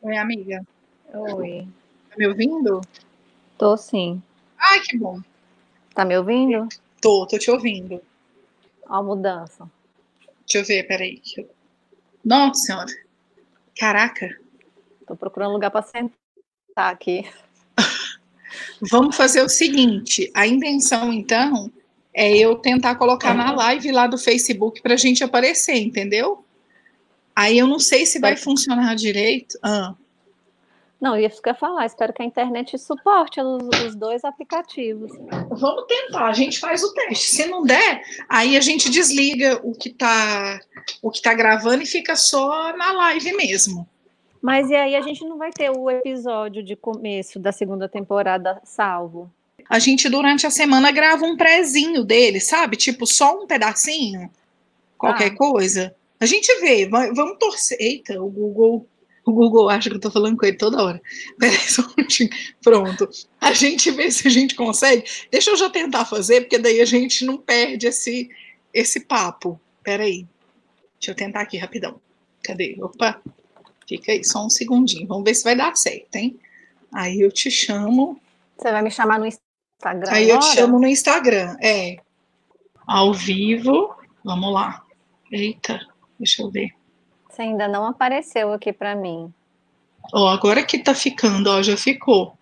Oi, amiga. Oi. Tá me ouvindo? Tô sim. Ai, que bom. Tá me ouvindo? Tô, tô te ouvindo. Ó, a mudança. Deixa eu ver, peraí. Nossa senhora. Caraca. Tô procurando lugar pra sentar aqui. Vamos fazer o seguinte: a intenção, então, é eu tentar colocar na live lá do Facebook pra gente aparecer, entendeu? Aí eu não sei se vai funcionar direito. Ah. Não, isso que eu ia falar. Espero que a internet suporte os, os, dois aplicativos. Vamos tentar, a gente faz o teste. Se não der, aí a gente desliga o que está o que tá gravando e fica só na live mesmo. Mas e aí a gente não vai ter o episódio de começo da segunda temporada salvo? A gente durante a semana grava um prézinho dele, sabe? Tipo, só um pedacinho, qualquer ah. coisa. A gente vê, vamos torcer. Eita, o Google. O Google acha que eu tô falando com ele toda hora. Peraí, só um minutinho. Pronto. A gente vê se a gente consegue. Deixa eu já tentar fazer, porque daí a gente não perde esse, esse papo. Peraí. Deixa eu tentar aqui rapidão. Cadê? Opa. Fica aí, só um segundinho. Vamos ver se vai dar certo, hein? Aí eu te chamo. Você vai me chamar no Instagram? Aí agora? eu te chamo no Instagram. É. Ao vivo. Vamos lá. Eita. Deixa eu ver. Você ainda não apareceu aqui para mim. Ó, oh, agora que tá ficando, ó, já ficou.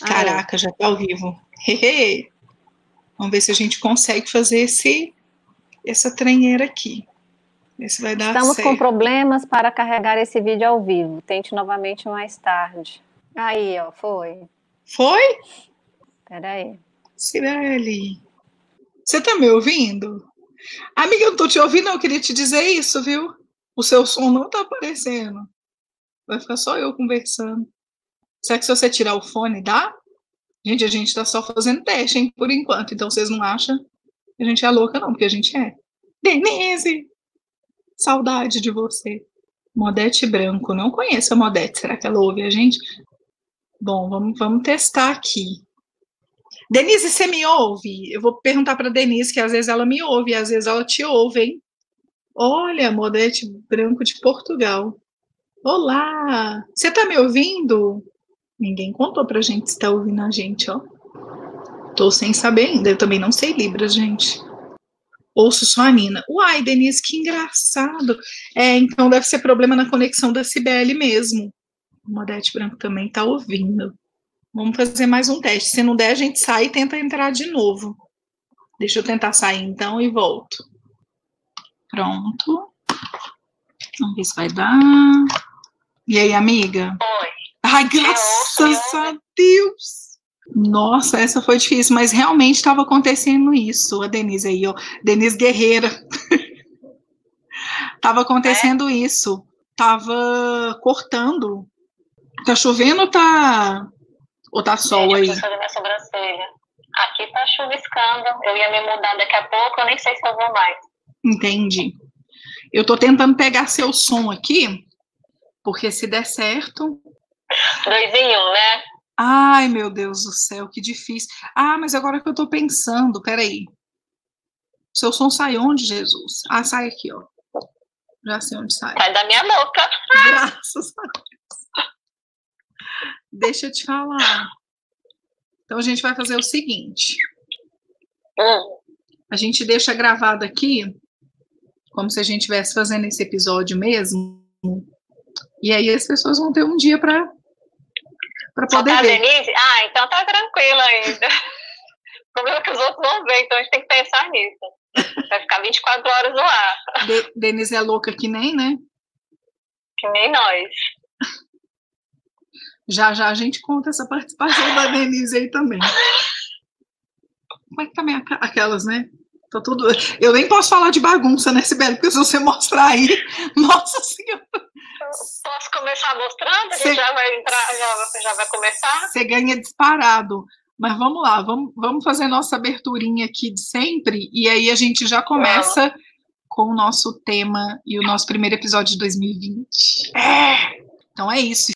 Caraca, já tá ao vivo. Vamos ver se a gente consegue fazer esse essa trenheira aqui. Ver se vai dar Estamos certo. com problemas para carregar esse vídeo ao vivo. Tente novamente mais tarde. Aí, ó, foi. Foi? Peraí. Cirelli, você tá me ouvindo? Amiga, eu não tô te ouvindo, eu queria te dizer isso, viu? O seu som não tá aparecendo. Vai ficar só eu conversando. Será que se você tirar o fone, dá? Gente, a gente tá só fazendo teste, hein, por enquanto. Então vocês não acham que a gente é louca, não, porque a gente é. Denise! Saudade de você. Modete Branco. Não conheço a Modete. Será que ela ouve a gente? Bom, vamos, vamos testar aqui. Denise, você me ouve? Eu vou perguntar para Denise, que às vezes ela me ouve, às vezes ela te ouve, hein? Olha, Modete Branco de Portugal. Olá! Você está me ouvindo? Ninguém contou pra gente se tá ouvindo a gente, ó. Tô sem saber ainda, eu também não sei Libras, gente. Ouço só a Nina. Uai, Denise, que engraçado. É, então deve ser problema na conexão da Cibele mesmo. O Modete Branco também tá ouvindo. Vamos fazer mais um teste. Se não der, a gente sai e tenta entrar de novo. Deixa eu tentar sair então e volto. Pronto. Vamos ver se vai dar. E aí, amiga? Oi. Ai, graças a Deus! Nossa, essa foi difícil, mas realmente estava acontecendo isso. A Denise aí, ó. Denise Guerreira. Tava acontecendo é? isso. Tava cortando. Tá chovendo ou tá ou tá sol aí? Eu fazer minha sobrancelha. Aqui tá chuviscando. Eu ia me mudar daqui a pouco, eu nem sei se eu vou mais. Entendi. Eu tô tentando pegar seu som aqui, porque se der certo. Dois em um, né? Ai, meu Deus do céu, que difícil. Ah, mas agora que eu tô pensando, peraí. Seu som sai onde, Jesus? Ah, sai aqui, ó. Já sei onde sai. Sai da minha boca. Graças a Deus. Deixa eu te falar. Então a gente vai fazer o seguinte. Hum. A gente deixa gravado aqui, como se a gente estivesse fazendo esse episódio mesmo. E aí as pessoas vão ter um dia para para poder tá ver. Denise? Ah, então tá tranquilo ainda. O problema é que os outros vão ver, então a gente tem que pensar nisso. Vai ficar 24 horas no ar. De Denise é louca que nem, né? Que nem nós. Já já a gente conta essa participação da Denise aí também. Como é que tá minha aquelas, né? Tá tudo. Eu nem posso falar de bagunça, né, Sibeli? Porque se você mostrar aí, nossa senhora. Posso começar mostrando? A gente já vai entrar, já, já vai começar? Você ganha disparado. Mas vamos lá, vamos, vamos fazer nossa aberturinha aqui de sempre, e aí a gente já começa com o nosso tema e o nosso primeiro episódio de 2020. É! Então é isso.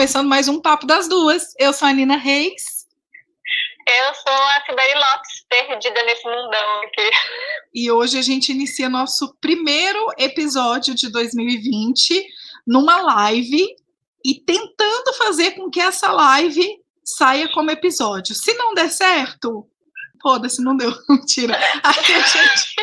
Começando mais um Papo das Duas. Eu sou a Nina Reis. Eu sou a Sibeli Lopes, perdida nesse mundão aqui. E hoje a gente inicia nosso primeiro episódio de 2020 numa live e tentando fazer com que essa live saia como episódio. Se não der certo, foda-se, não deu. Mentira. a gente,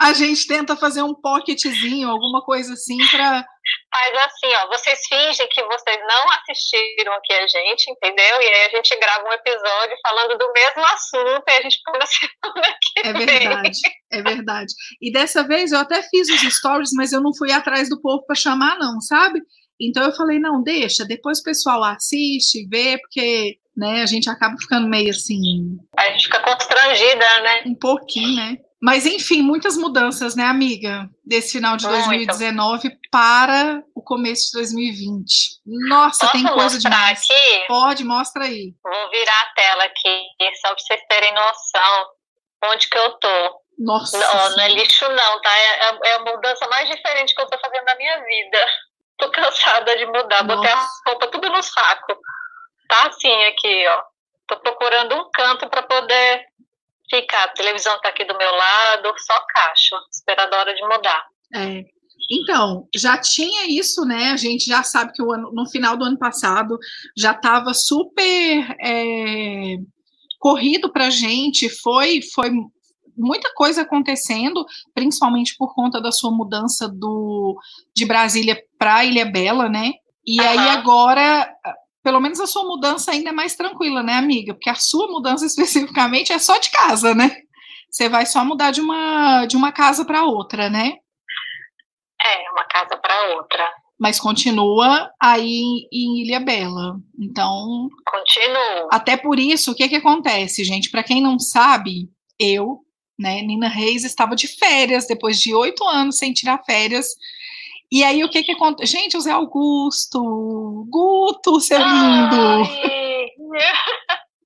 a gente tenta fazer um pocketzinho, alguma coisa assim, para faz assim, ó, vocês fingem que vocês não assistiram aqui a gente, entendeu? E aí a gente grava um episódio falando do mesmo assunto e a gente na semana que É verdade, é verdade. E dessa vez eu até fiz os stories, mas eu não fui atrás do povo para chamar, não, sabe? Então eu falei, não, deixa, depois o pessoal assiste, vê, porque né, a gente acaba ficando meio assim. A gente fica constrangida, né? Um pouquinho, né? Mas, enfim, muitas mudanças, né, amiga? Desse final de Muito. 2019 para o começo de 2020. Nossa, Posso tem coisa demais. Aqui? Pode, mostra aí. Vou virar a tela aqui, só para vocês terem noção onde que eu tô. Nossa. Não, não é lixo, não, tá? É, é a mudança mais diferente que eu tô fazendo na minha vida. Tô cansada de mudar. Nossa. Botei a roupa tudo no saco. Tá assim aqui, ó. Tô procurando um canto para poder ficar. A televisão tá aqui do meu lado, só caixa, esperando a hora de mudar. É. Então, já tinha isso, né? A gente já sabe que ano, no final do ano passado já estava super é, corrido para a gente, foi, foi muita coisa acontecendo, principalmente por conta da sua mudança do, de Brasília para Ilha Bela, né? E uhum. aí agora pelo menos a sua mudança ainda é mais tranquila, né, amiga? Porque a sua mudança especificamente é só de casa, né? Você vai só mudar de uma, de uma casa para outra, né? É, uma casa para outra. Mas continua aí em Ilha Bela. Então. Continua. Até por isso, o que, que acontece, gente? Para quem não sabe, eu, né, Nina Reis, estava de férias depois de oito anos sem tirar férias e aí, o que que acontece? Gente, o Zé Augusto, Guto, seu lindo,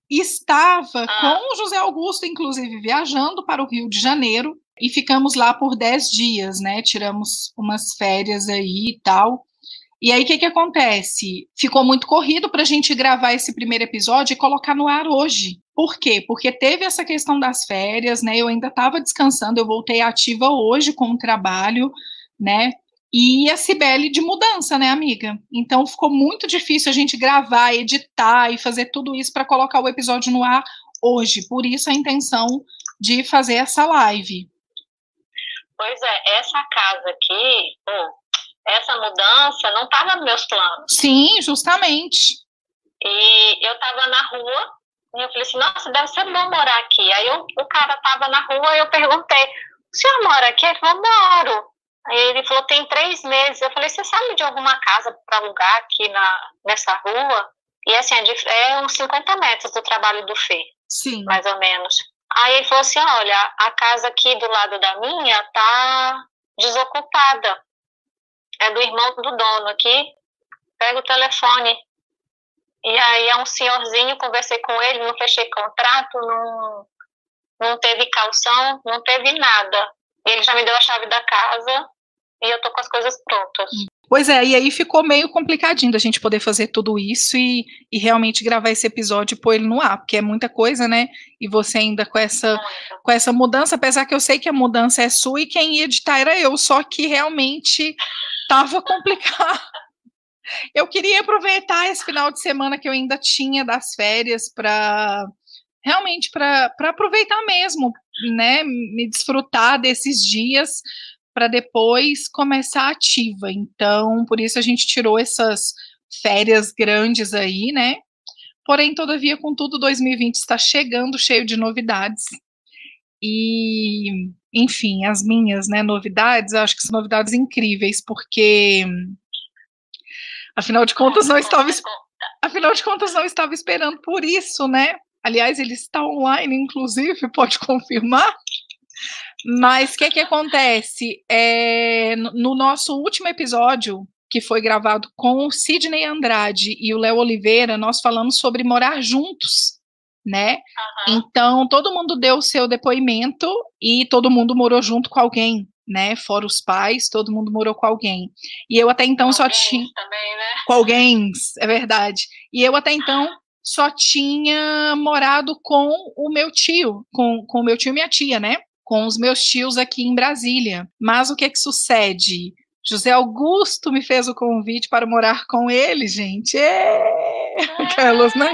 estava ah. com o José Augusto, inclusive, viajando para o Rio de Janeiro, e ficamos lá por 10 dias, né? Tiramos umas férias aí e tal. E aí, o que que acontece? Ficou muito corrido para a gente gravar esse primeiro episódio e colocar no ar hoje. Por quê? Porque teve essa questão das férias, né? Eu ainda estava descansando, eu voltei ativa hoje com o trabalho, né? E a Cibele de mudança, né, amiga? Então ficou muito difícil a gente gravar, editar e fazer tudo isso para colocar o episódio no ar hoje. Por isso a intenção de fazer essa live. Pois é, essa casa aqui, essa mudança não estava nos meus planos. Sim, justamente. E eu estava na rua e eu falei assim, nossa, deve ser bom morar aqui. Aí eu, o cara estava na rua e eu perguntei, o senhor mora aqui? Ele falou, moro. Aí ele falou, tem três meses. Eu falei, você sabe de alguma casa para alugar aqui na, nessa rua? E assim, é, é uns 50 metros do trabalho do Fê. Sim. Mais ou menos. Aí ele falou assim, olha, a casa aqui do lado da minha tá desocupada. É do irmão do dono aqui. Pega o telefone. E aí é um senhorzinho, conversei com ele, não fechei contrato, não, não teve calção, não teve nada. Ele já me deu a chave da casa e eu tô com as coisas prontas. Pois é, e aí ficou meio complicadinho da gente poder fazer tudo isso e, e realmente gravar esse episódio e pôr ele no ar, porque é muita coisa, né? E você ainda com essa, com essa mudança, apesar que eu sei que a mudança é sua e quem ia editar era eu, só que realmente tava complicado. Eu queria aproveitar esse final de semana que eu ainda tinha das férias para realmente para aproveitar mesmo, né, me desfrutar desses dias para depois começar ativa. Então, por isso a gente tirou essas férias grandes aí, né? Porém, todavia, contudo, 2020 está chegando cheio de novidades. E, enfim, as minhas, né, novidades, acho que são novidades incríveis, porque afinal de contas não estava afinal de contas não estava esperando por isso, né? Aliás, ele está online, inclusive, pode confirmar. Mas o que, que acontece? É, no nosso último episódio, que foi gravado com o Sidney Andrade e o Léo Oliveira, nós falamos sobre morar juntos, né? Uhum. Então, todo mundo deu o seu depoimento e todo mundo morou junto com alguém, né? Fora os pais, todo mundo morou com alguém. E eu até então alguém só tinha. Também, né? com alguém, é verdade. E eu até então só tinha morado com o meu tio, com, com o meu tio e minha tia, né? Com os meus tios aqui em Brasília. Mas o que que sucede? José Augusto me fez o convite para morar com ele, gente. É, aquelas, né?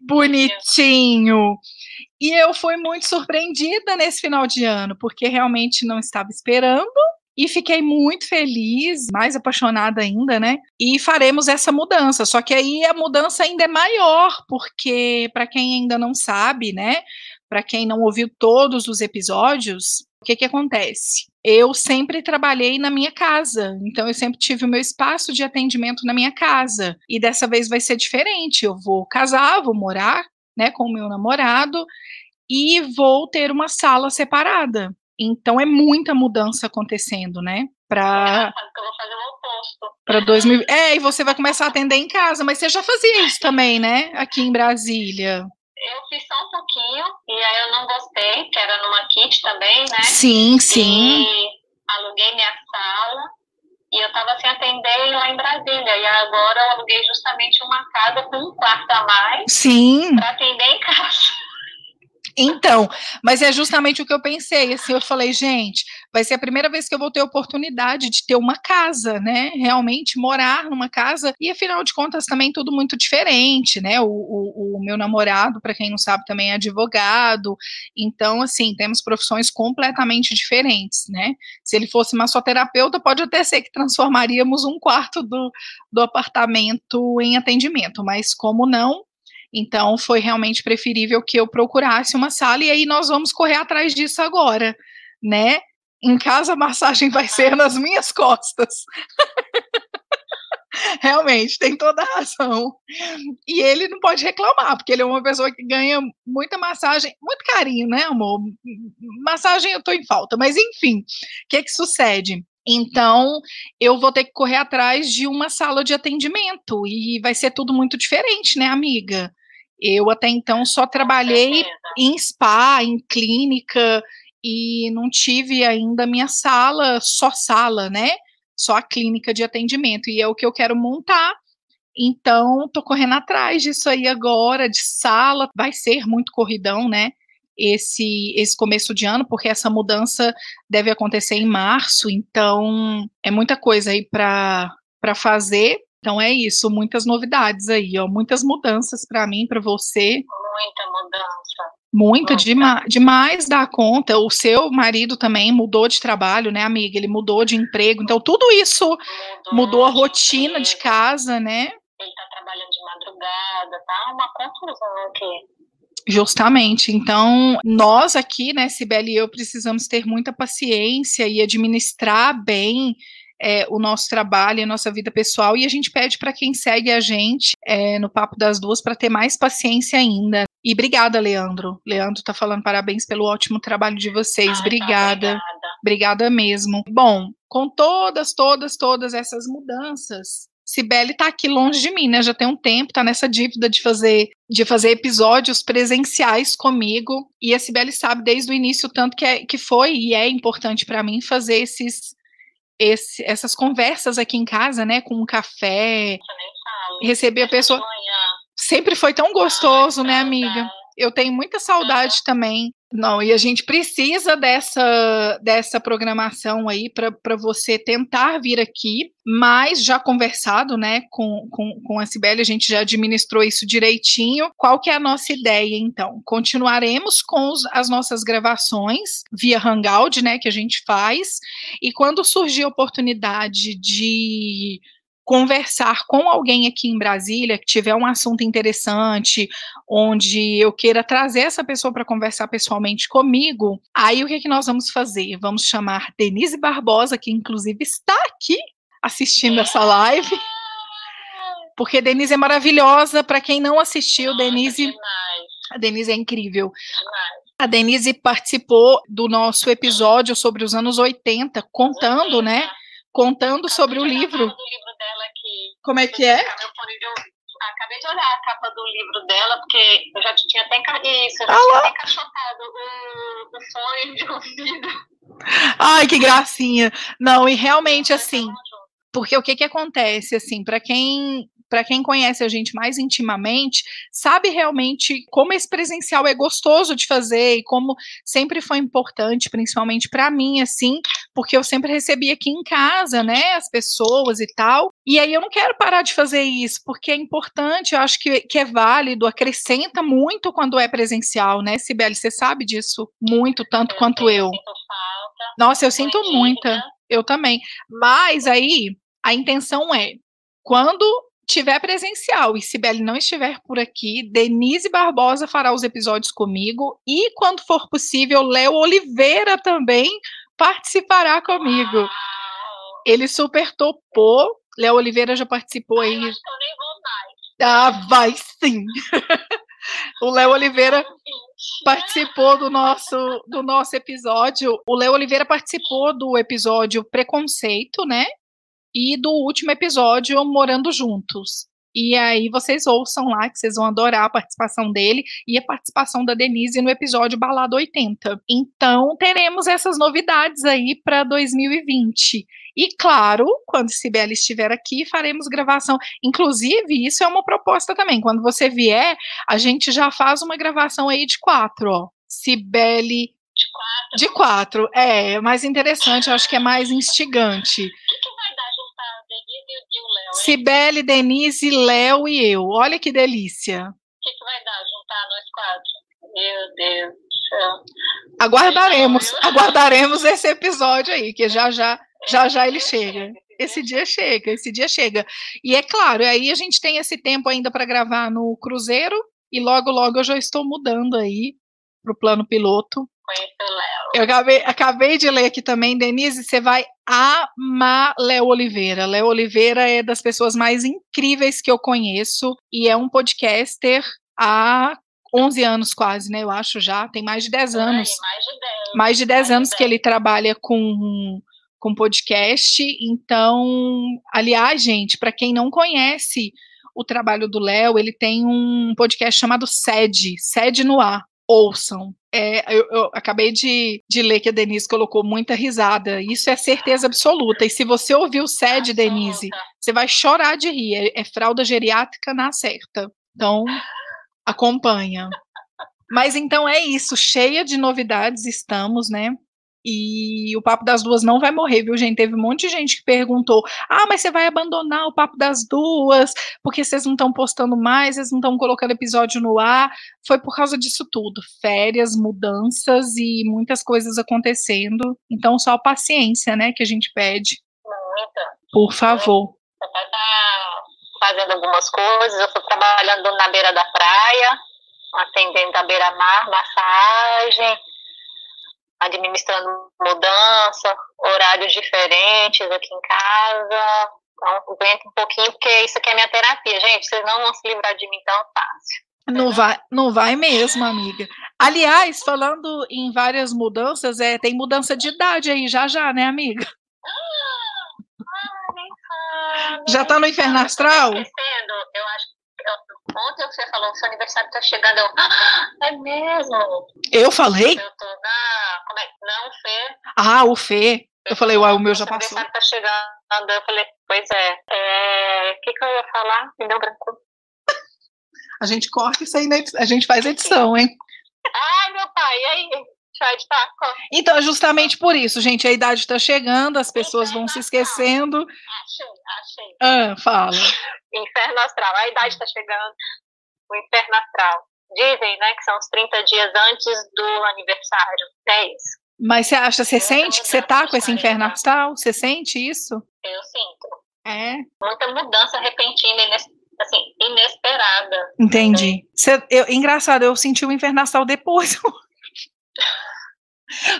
Bonitinho. bonitinho. E eu fui muito surpreendida nesse final de ano, porque realmente não estava esperando e fiquei muito feliz, mais apaixonada ainda, né? E faremos essa mudança. Só que aí a mudança ainda é maior, porque para quem ainda não sabe, né? Para quem não ouviu todos os episódios, o que que acontece? Eu sempre trabalhei na minha casa, então eu sempre tive o meu espaço de atendimento na minha casa. E dessa vez vai ser diferente. Eu vou casar, vou morar, né, com o meu namorado e vou ter uma sala separada. Então é muita mudança acontecendo, né? Para para 2000. É, e você vai começar a atender em casa, mas você já fazia isso também, né? Aqui em Brasília. Eu fiz só um pouquinho e aí eu não gostei, que era numa kit também, né? Sim, sim. E aluguei minha sala e eu estava sem atender lá em Brasília. E agora eu aluguei justamente uma casa com um quarto a mais. Sim. Para atender em casa. Então, mas é justamente o que eu pensei, assim, eu falei, gente, vai ser a primeira vez que eu vou ter oportunidade de ter uma casa, né, realmente morar numa casa, e afinal de contas também tudo muito diferente, né, o, o, o meu namorado, para quem não sabe, também é advogado, então, assim, temos profissões completamente diferentes, né, se ele fosse massoterapeuta, pode até ser que transformaríamos um quarto do, do apartamento em atendimento, mas como não, então, foi realmente preferível que eu procurasse uma sala, e aí nós vamos correr atrás disso agora, né? Em casa, a massagem vai ser nas minhas costas. Realmente, tem toda a razão. E ele não pode reclamar, porque ele é uma pessoa que ganha muita massagem, muito carinho, né, amor? Massagem eu tô em falta, mas enfim, o que que sucede? Então, eu vou ter que correr atrás de uma sala de atendimento e vai ser tudo muito diferente, né, amiga? Eu até então só trabalhei em spa, em clínica e não tive ainda minha sala, só sala, né? Só a clínica de atendimento e é o que eu quero montar. Então, tô correndo atrás disso aí agora, de sala, vai ser muito corridão, né? esse, esse começo de ano, porque essa mudança deve acontecer em março, então é muita coisa aí para fazer. Então é isso, muitas novidades aí, ó, muitas mudanças para mim, para você. Muita mudança. Muita, dema demais da conta. O seu marido também mudou de trabalho, né, amiga? Ele mudou de emprego. Então, tudo isso mudou, mudou a rotina de, de casa, né? Ele tá trabalhando de madrugada, tá uma confusão aqui. Justamente. Então, nós aqui, né, Sibeli e eu, precisamos ter muita paciência e administrar bem é, o nosso trabalho, a nossa vida pessoal, e a gente pede para quem segue a gente é, no Papo das Duas para ter mais paciência ainda. E obrigada, Leandro. Leandro está falando parabéns pelo ótimo trabalho de vocês. Ai, obrigada. Tá, obrigada. Obrigada mesmo. Bom, com todas, todas, todas essas mudanças, Cibele está aqui longe de mim, né? Já tem um tempo, está nessa dívida de fazer de fazer episódios presenciais comigo. E a Cibele sabe desde o início tanto que, é, que foi e é importante para mim fazer esses, esse, essas conversas aqui em casa, né? Com um café, receber a pessoa. Sempre foi tão gostoso, né, amiga? Eu tenho muita saudade também não, e a gente precisa dessa, dessa programação aí para você tentar vir aqui, mas já conversado, né, com, com, com a Sibeli, a gente já administrou isso direitinho. Qual que é a nossa ideia, então? Continuaremos com os, as nossas gravações via Hangout, né, que a gente faz, e quando surgir a oportunidade de conversar com alguém aqui em Brasília que tiver um assunto interessante, onde eu queira trazer essa pessoa para conversar pessoalmente comigo, aí o que, é que nós vamos fazer? Vamos chamar Denise Barbosa, que inclusive está aqui assistindo essa live. Porque Denise é maravilhosa. Para quem não assistiu, Denise. A Denise é incrível. A Denise participou do nosso episódio sobre os anos 80, contando, né? Contando sobre o livro como é que é? Acabei de olhar a capa do livro dela, porque eu já tinha até, isso, eu já tinha até encaixotado o, o sonho de ouvido. Ai, que gracinha. Não, e realmente assim, Porque o que que acontece, assim, para quem para quem conhece a gente mais intimamente, sabe realmente como esse presencial é gostoso de fazer e como sempre foi importante, principalmente para mim, assim, porque eu sempre recebi aqui em casa, né, as pessoas e tal. E aí eu não quero parar de fazer isso, porque é importante, eu acho que, que é válido, acrescenta muito quando é presencial, né, Sibeli? Você sabe disso muito, tanto eu quanto eu. Nossa, eu sinto muita. Eu também. Mas aí a intenção é quando tiver presencial e Sibeli não estiver por aqui, Denise Barbosa fará os episódios comigo e, quando for possível, Léo Oliveira também participará comigo. Ele super topou. Léo Oliveira já participou aí. Ah, vai sim. o Léo Oliveira participou do nosso do nosso episódio. O Léo Oliveira participou do episódio Preconceito, né? E do último episódio Morando Juntos. E aí vocês ouçam lá, que vocês vão adorar a participação dele e a participação da Denise no episódio Balada 80. Então, teremos essas novidades aí para 2020. E claro, quando Sibeli estiver aqui, faremos gravação. Inclusive, isso é uma proposta também. Quando você vier, a gente já faz uma gravação aí de quatro, ó. Sibeli de quatro. É, mais interessante, eu acho que é mais instigante. Cibele, Denise, Léo e eu. Olha que delícia. O que, que vai dar juntar nós quatro? Meu Deus do céu. Aguardaremos, aguardaremos esse episódio aí, que já já, já já ele chega. Esse dia chega, esse dia chega. E é claro, aí a gente tem esse tempo ainda para gravar no Cruzeiro e logo logo eu já estou mudando aí para o plano piloto o Léo. Eu acabei, acabei de ler aqui também, Denise, você vai amar Léo Oliveira. Léo Oliveira é das pessoas mais incríveis que eu conheço e é um podcaster há 11 anos quase, né? Eu acho já, tem mais de 10 anos. mais de 10. Mais de 10 mais anos de 10. que ele trabalha com com podcast. Então, aliás, gente, para quem não conhece o trabalho do Léo, ele tem um podcast chamado Sede, Sede no Ar. Ouçam. É, eu, eu, acabei de, de, ler que a Denise colocou muita risada. Isso é certeza absoluta. E se você ouviu o SED, Denise, você vai chorar de rir. É, é fralda geriátrica na certa. Então, acompanha. Mas então é isso, cheia de novidades estamos, né? E o Papo das Duas não vai morrer, viu, gente? Teve um monte de gente que perguntou: ah, mas você vai abandonar o Papo das Duas, porque vocês não estão postando mais, vocês não estão colocando episódio no ar. Foi por causa disso tudo: férias, mudanças e muitas coisas acontecendo. Então, só paciência, né, que a gente pede. Muita. Por favor. Vai estar fazendo algumas coisas, eu estou trabalhando na beira da praia, atendendo a beira-mar, massagem administrando mudança, horários diferentes aqui em casa. Então, aguenta um pouquinho, porque isso aqui é minha terapia. Gente, vocês não vão se livrar de mim tão fácil. Não vai, não vai mesmo, amiga. Aliás, falando em várias mudanças, é, tem mudança de idade aí já já, né, amiga? Ah, já tá no inferno astral? Eu acho Ontem você falou que seu aniversário tá chegando. Eu, ah, é mesmo? Eu falei? Eu tô na. Como é? Não, Fê. Ah, o Fê. Eu, falei, uai, o meu já passou. Seu aniversário tá chegando. Eu falei, pois é. O é... que, que eu ia falar? Me deu branco. A gente corta isso aí, né? a gente faz edição, hein? Ai, meu pai, e aí? Tá, então, é justamente por isso, gente, a idade está chegando, as pessoas vão se esquecendo. Achei, achei. Ah, fala. Inferno astral, a idade está chegando, o inferno astral. Dizem, né, que são os 30 dias antes do aniversário, é isso. Mas você acha, você sente que você tá com esse inferno astral? Você sente isso? Eu sinto. É. Muita mudança repentina, assim, inesperada. Entendi. Você, eu, engraçado, eu senti o inferno astral depois.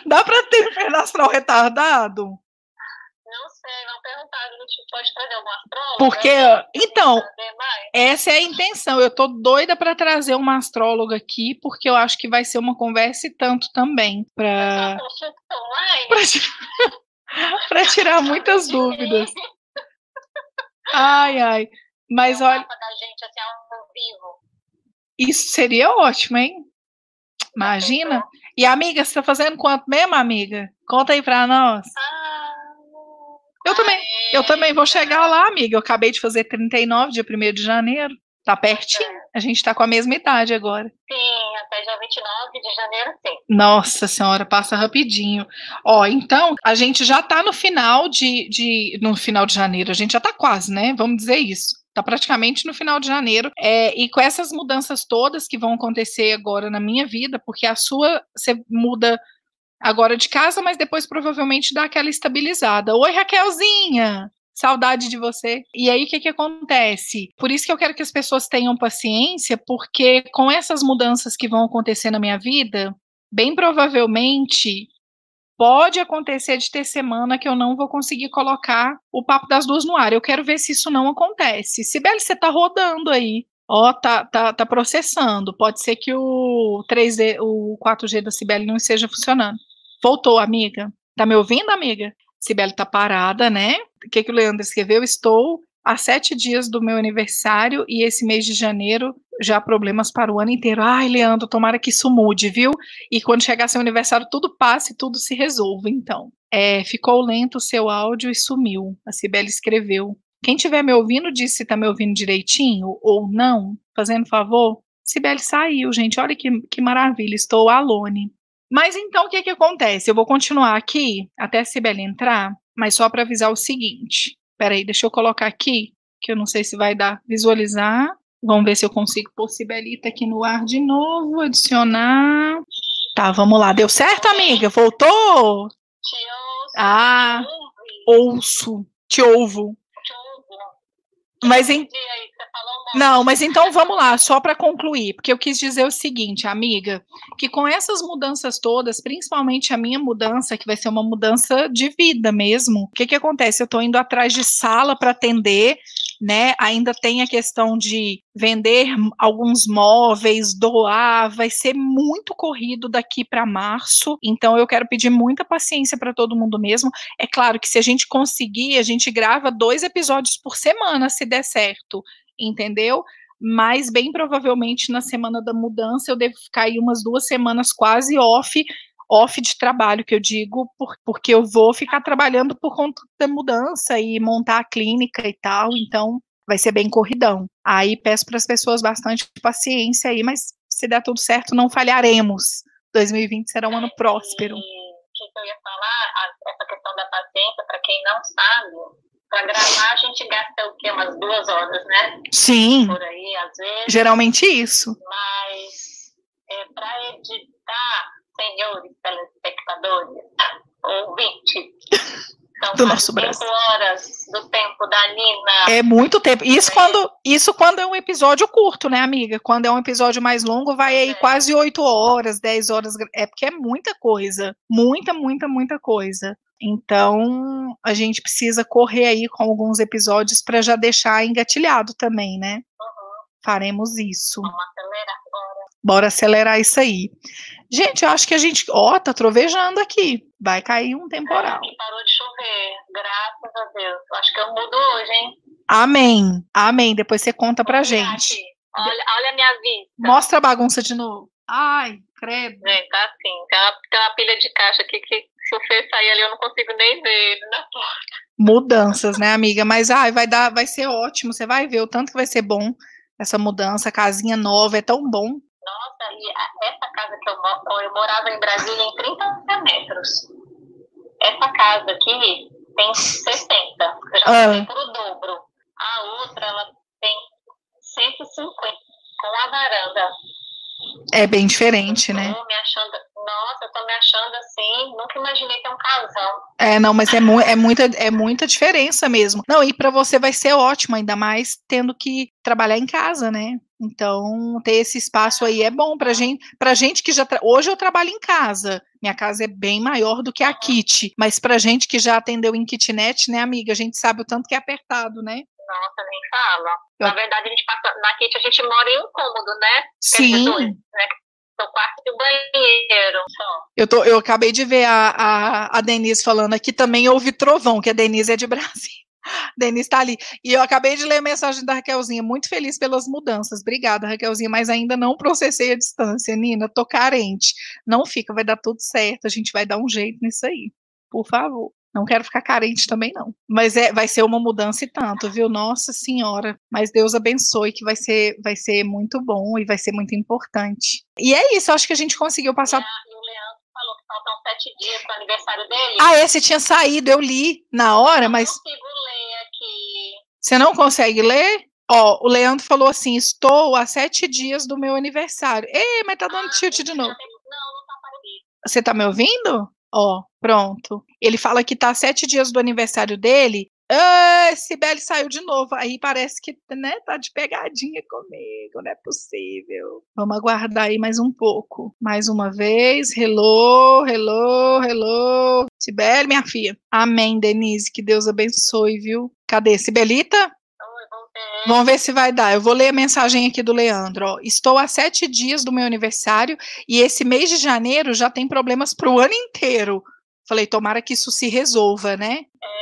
Dá para ter inferno astral retardado? Não sei, não perguntaram. A gente pode trazer alguma astróloga? Porque, então, essa é a intenção. Eu tô doida para trazer uma astróloga aqui, porque eu acho que vai ser uma conversa e tanto também. Para para tirar muitas dúvidas. Ai, ai. Mas olha. Isso seria ótimo, hein? Imagina. E amiga, você tá fazendo quanto mesmo, amiga? Conta aí pra nós. Ah, Eu também, eu também vou chegar lá, amiga. Eu acabei de fazer 39, dia 1 de janeiro. Tá pertinho. É. A gente tá com a mesma idade agora. Sim, até dia 29 de janeiro, sim. Nossa senhora, passa rapidinho. Ó, então, a gente já tá no final de, de. No final de janeiro, a gente já tá quase, né? Vamos dizer isso. Tá praticamente no final de janeiro. É, e com essas mudanças todas que vão acontecer agora na minha vida, porque a sua você muda agora de casa, mas depois provavelmente dá aquela estabilizada. Oi, Raquelzinha! Saudade de você. E aí, o que, que acontece? Por isso que eu quero que as pessoas tenham paciência, porque com essas mudanças que vão acontecer na minha vida, bem provavelmente pode acontecer de ter semana que eu não vou conseguir colocar o papo das duas no ar. Eu quero ver se isso não acontece. Sibeli, você tá rodando aí. Ó, tá, tá, tá processando. Pode ser que o 3D, o 4G da Sibeli não esteja funcionando. Voltou, amiga. Tá me ouvindo, amiga? Sibeli tá parada, né? O que, que o Leandro escreveu? Estou há sete dias do meu aniversário e esse mês de janeiro já problemas para o ano inteiro. Ai, Leandro, tomara que isso mude, viu? E quando chegar seu aniversário, tudo passe, tudo se resolva, então. É, ficou lento o seu áudio e sumiu. A Sibeli escreveu. Quem estiver me ouvindo, diz se está me ouvindo direitinho ou não, fazendo favor. Sibeli saiu, gente. Olha que, que maravilha. Estou alone. Mas então o que, que acontece? Eu vou continuar aqui até a Sibeli entrar, mas só para avisar o seguinte. Peraí, deixa eu colocar aqui, que eu não sei se vai dar visualizar. Vamos ver se eu consigo pôr Sibelita aqui no ar de novo, adicionar. Tá, vamos lá. Deu certo, amiga? Voltou? Te ouço. Ah, ouço, te ouvo. Mas em. Não, mas então vamos lá, só para concluir, porque eu quis dizer o seguinte, amiga, que com essas mudanças todas, principalmente a minha mudança, que vai ser uma mudança de vida mesmo, o que que acontece? Eu estou indo atrás de sala para atender, né? Ainda tem a questão de vender alguns móveis, doar, vai ser muito corrido daqui para março. Então eu quero pedir muita paciência para todo mundo mesmo. É claro que se a gente conseguir, a gente grava dois episódios por semana, se der certo, entendeu? Mas bem provavelmente na semana da mudança eu devo ficar aí umas duas semanas quase off off de trabalho, que eu digo, por, porque eu vou ficar trabalhando por conta da mudança e montar a clínica e tal, então vai ser bem corridão. Aí peço para as pessoas bastante paciência aí, mas se der tudo certo, não falharemos. 2020 será um ano próspero. O que que eu ia falar? Essa questão da paciência, para quem não sabe, para gravar a gente gasta o quê? Umas duas horas, né? Sim, Por aí, às vezes. geralmente isso. Mas é, para editar, senhores telespectadores, ouvintes, são Do nosso Brasil. horas do tempo da Nina. É muito tempo. Isso quando, isso quando é um episódio curto, né, amiga? Quando é um episódio mais longo, vai aí É. quase 8 horas, 10 horas. É porque é muita coisa. Muita, muita, muita coisa. Então, a gente precisa correr aí com alguns episódios para já deixar engatilhado também, né? Faremos isso. Vamos acelerar agora. Bora acelerar isso aí. Gente, eu acho que a gente. Ó, tá trovejando aqui. Vai cair um temporal. Aqui parou de chover, graças a Deus. Eu Acho que eu mudo hoje, hein? Amém. Amém. Depois você conta pra virar gente. Olha, olha a minha vista. Mostra a bagunça de novo. Ai, credo. Gente, tá assim. Tem uma, tem uma pilha de caixa aqui que se o Fê sair ali eu não consigo nem ver ele na porta. Mudanças, né, amiga? Mas ai, vai dar, vai ser ótimo. Você vai ver o tanto que vai ser bom essa mudança, casinha nova, é tão bom. Nossa, e essa casa que eu, mo- eu morava em Brasília em 30 metros. Essa casa aqui tem 60. Eu já Ah. por o dobro. A outra, ela tem 150 com a varanda. É bem diferente, né? Me achando, nossa, eu tô me achando assim, nunca imaginei ter um casal. É, não, mas é, mu é, muita, é muita diferença mesmo. Não, e pra você vai ser ótimo, ainda mais tendo que trabalhar em casa, né? Então, ter esse espaço aí é bom pra gente, pra gente que já. tra- Hoje eu trabalho em casa. Minha casa é bem maior do que a kit. Mas pra gente que já atendeu em kitnet, né, amiga? A gente sabe o tanto que é apertado, né? Nossa, nem fala. Eu- Na verdade, a gente passa, na Kit a gente mora em um cômodo, né? Dizer, Sim. dois, né? O quarto e o banheiro. Só. Eu, tô, eu acabei de ver a, a, a Denise falando aqui também houve trovão, que a Denise é de Brasília. Denise tá ali. E eu acabei de ler a mensagem da Raquelzinha, muito feliz pelas mudanças. Obrigada, Raquelzinha, mas ainda não processei a distância, Nina. Tô carente. Não fica, vai dar tudo certo. A gente vai dar um jeito nisso aí. Por favor. Não quero ficar carente também, não. Mas é, vai ser uma mudança e tanto, viu? Nossa Senhora. Mas Deus abençoe, que vai ser, vai ser muito bom e vai ser muito importante. E é isso, acho que a gente conseguiu passar. Falou que faltam sete dias para o aniversário dele. Ah, esse tinha saído, eu li na hora, mas. Eu não consigo ler aqui. Você não consegue ler? Ó, o Leandro falou assim: estou há sete dias do meu aniversário. Ei, mas tá dando Ah, tilt de novo. Não, não tá aparecendo. Você tá me ouvindo? Ó, pronto. Ele fala que tá sete dias do aniversário dele. Ah, Sibeli saiu de novo. Aí parece que, né, tá de pegadinha comigo. Não é possível. Vamos aguardar aí mais um pouco. Mais uma vez. Hello, hello, hello. Sibeli, minha filha. Amém, Denise. Que Deus abençoe, viu? Cadê? Sibelita? Vamos ver se vai dar. Eu vou ler a mensagem aqui do Leandro. ó. Estou há sete dias do meu aniversário e esse mês de janeiro já tem problemas para o ano inteiro. Falei, tomara que isso se resolva, né? É,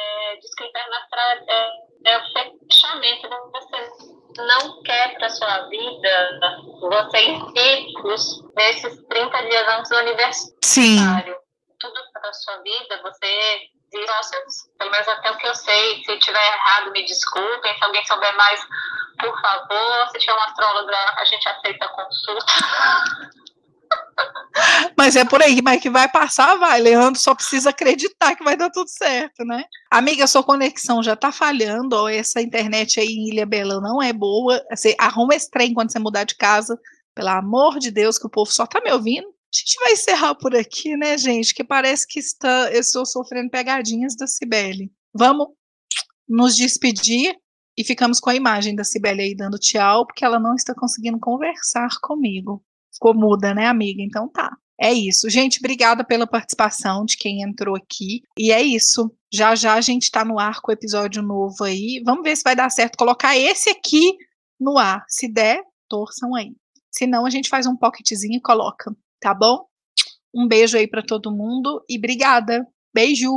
o inferno astral é, é o fechamento. Você não quer para sua vida você em picos nesses 30 dias antes do aniversário. Sim. Tudo para sua vida, você diz, nossa, pelo menos até o que eu sei, se tiver errado, me desculpem. Se alguém souber mais, por favor. Se tiver uma astróloga, a gente aceita a consulta. Mas é por aí, mas que vai passar, vai. Leandro só precisa acreditar que vai dar tudo certo, né? Amiga, sua conexão já tá falhando, ó. Essa internet aí em Ilha Bela não é boa. Você arruma esse trem quando você mudar de casa. Pelo amor de Deus, que o povo só tá me ouvindo. A gente vai encerrar por aqui, né, gente? Que parece que está, eu estou sofrendo pegadinhas da Cibele. Vamos nos despedir e ficamos com a imagem da Cibele aí dando tchau, porque ela não está conseguindo conversar comigo. Ficou muda, né, amiga? Então tá. É isso. Gente, obrigada pela participação de quem entrou aqui. E é isso. Já já a gente tá no ar com o episódio novo aí. Vamos ver se vai dar certo colocar esse aqui no ar. Se der, torçam aí. Se não, a gente faz um pocketzinho e coloca, tá bom? Um beijo aí para todo mundo e obrigada. Beijo.